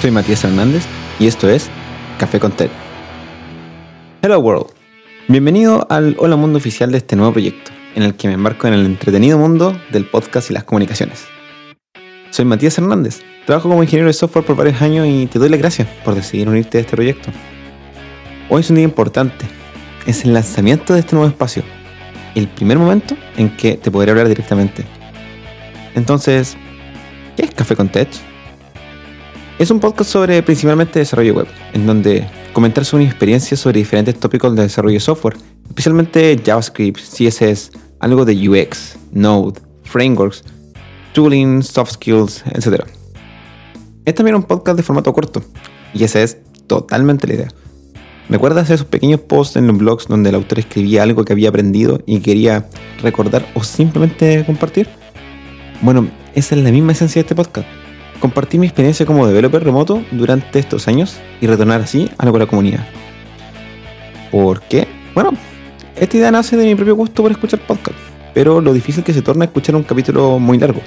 Soy Matías Hernández y esto es Café con TED. Hello World. Bienvenido al Hola Mundo oficial de este nuevo proyecto, en el que me embarco en el entretenido mundo del podcast y las comunicaciones. Soy Matías Hernández, trabajo como ingeniero de software por varios años y te doy las gracias por decidir unirte a este proyecto. Hoy es un día importante, es el lanzamiento de este nuevo espacio, el primer momento en que te podré hablar directamente. Entonces, ¿qué es Café con Tech? Es un podcast sobre principalmente desarrollo web, en donde comentar mi experiencia sobre diferentes tópicos de desarrollo de software, especialmente JavaScript, CSS, algo de UX, Node, frameworks, tooling, soft skills, etc. Es también un podcast de formato corto, y esa es totalmente la idea. ¿Recuerdas esos pequeños posts en los blogs donde el autor escribía algo que había aprendido y quería recordar o simplemente compartir? Bueno, esa es la misma esencia de este podcast compartir mi experiencia como developer remoto durante estos años y retornar así algo a la comunidad. ¿Por qué? Bueno, esta idea nace de mi propio gusto por escuchar podcast, pero lo difícil que se torna escuchar un capítulo muy largo.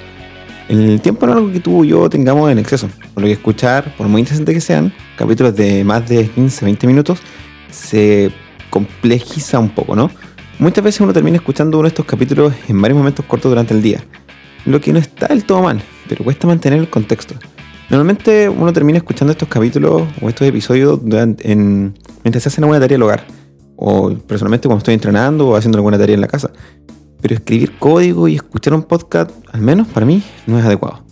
El tiempo no es algo que tú y yo tengamos en exceso, por lo que escuchar, por muy interesante que sean, capítulos de más de 15-20 minutos, se complejiza un poco, ¿no? Muchas veces uno termina escuchando uno de estos capítulos en varios momentos cortos durante el día, lo que no está del todo mal, pero cuesta mantener el contexto. Normalmente uno termina escuchando estos capítulos o estos episodios en, mientras se hace alguna tarea del hogar, o personalmente cuando estoy entrenando o haciendo alguna tarea en la casa. Pero escribir código y escuchar un podcast, al menos para mí, no es adecuado,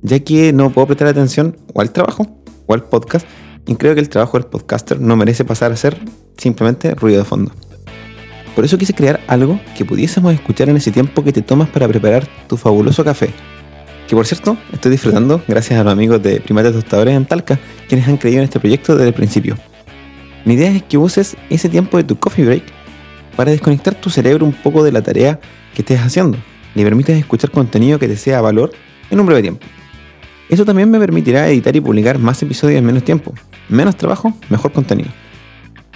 ya que no puedo prestar atención o al trabajo o al podcast, y creo que el trabajo del podcaster no merece pasar a ser simplemente ruido de fondo. Por eso quise crear algo que pudiésemos escuchar en ese tiempo que te tomas para preparar tu fabuloso café que por cierto estoy disfrutando gracias a los amigos de Primates Tostadores en Talca, quienes han creído en este proyecto desde el principio. Mi idea es que uses ese tiempo de tu coffee break para desconectar tu cerebro un poco de la tarea que estés haciendo y permitas escuchar contenido que te sea valor en un breve tiempo. Eso también me permitirá editar y publicar más episodios en menos tiempo. Menos trabajo, mejor contenido.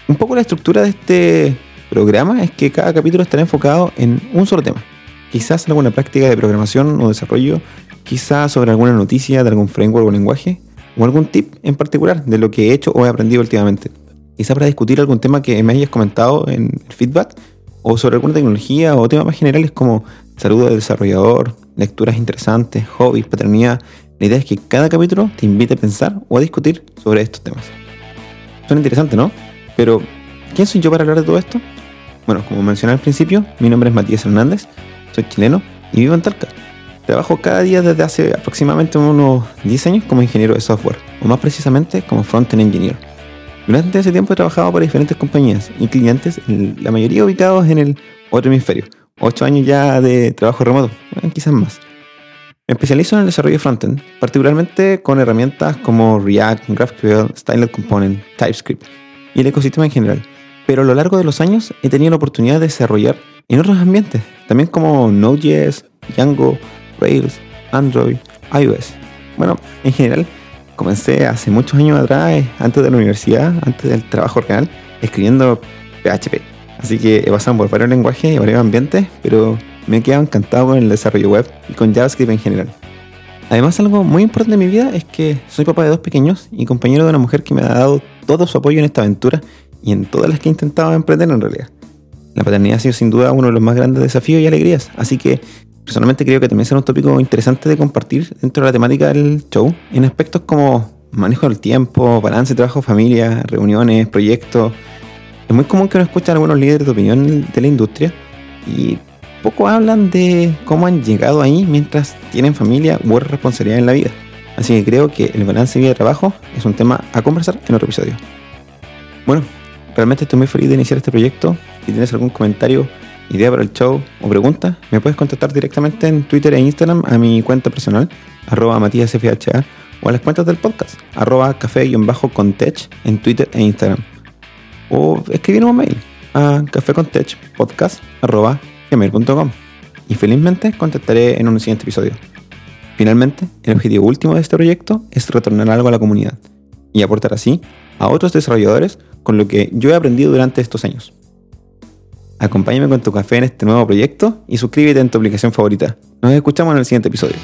Un poco la estructura de este programa es que cada capítulo estará enfocado en un solo tema. Quizás alguna práctica de programación o desarrollo quizás sobre alguna noticia de algún framework o lenguaje, o algún tip en particular de lo que he hecho o he aprendido últimamente. Quizás para discutir algún tema que me hayas comentado en el feedback, o sobre alguna tecnología o temas más generales como saludo del desarrollador, lecturas interesantes, hobbies, paternidad. La idea es que cada capítulo te invite a pensar o a discutir sobre estos temas. Suena interesante, ¿no? Pero, ¿quién soy yo para hablar de todo esto? Bueno, como mencioné al principio, mi nombre es Matías Hernández, soy chileno y vivo en Talca. Trabajo cada día desde hace aproximadamente unos 10 años como ingeniero de software, o más precisamente como front-end engineer. Durante ese tiempo he trabajado para diferentes compañías y clientes, la mayoría ubicados en el otro hemisferio. 8 años ya de trabajo remoto, quizás más. Me especializo en el desarrollo frontend, particularmente con herramientas como React, GraphQL, Styled Component, TypeScript y el ecosistema en general. Pero a lo largo de los años he tenido la oportunidad de desarrollar en otros ambientes, también como Node.js, Django, Android, iOS. Bueno, en general, comencé hace muchos años atrás, eh, antes de la universidad, antes del trabajo real, escribiendo PHP. Así que he pasado por varios lenguajes y varios ambientes, pero me he quedado encantado con el desarrollo web y con JavaScript en general. Además, algo muy importante en mi vida es que soy papá de dos pequeños y compañero de una mujer que me ha dado todo su apoyo en esta aventura y en todas las que he intentado emprender en realidad. La paternidad ha sido sin duda uno de los más grandes desafíos y alegrías, así que personalmente creo que también será un tópico interesante de compartir dentro de la temática del show, en aspectos como manejo del tiempo, balance, trabajo, familia, reuniones, proyectos. Es muy común que uno escuche a algunos líderes de opinión de la industria y poco hablan de cómo han llegado ahí mientras tienen familia u responsabilidad en la vida. Así que creo que el balance vida-trabajo es un tema a conversar en otro episodio. Bueno, realmente estoy muy feliz de iniciar este proyecto. Si tienes algún comentario idea para el show o pregunta, me puedes contactar directamente en Twitter e Instagram a mi cuenta personal, arroba matíasfha, o a las cuentas del podcast, arroba café-contech en Twitter e Instagram. O escribir un mail a gmail.com y felizmente contestaré en un siguiente episodio. Finalmente, el objetivo último de este proyecto es retornar algo a la comunidad y aportar así a otros desarrolladores con lo que yo he aprendido durante estos años. Acompáñame con tu café en este nuevo proyecto y suscríbete en tu aplicación favorita. Nos escuchamos en el siguiente episodio.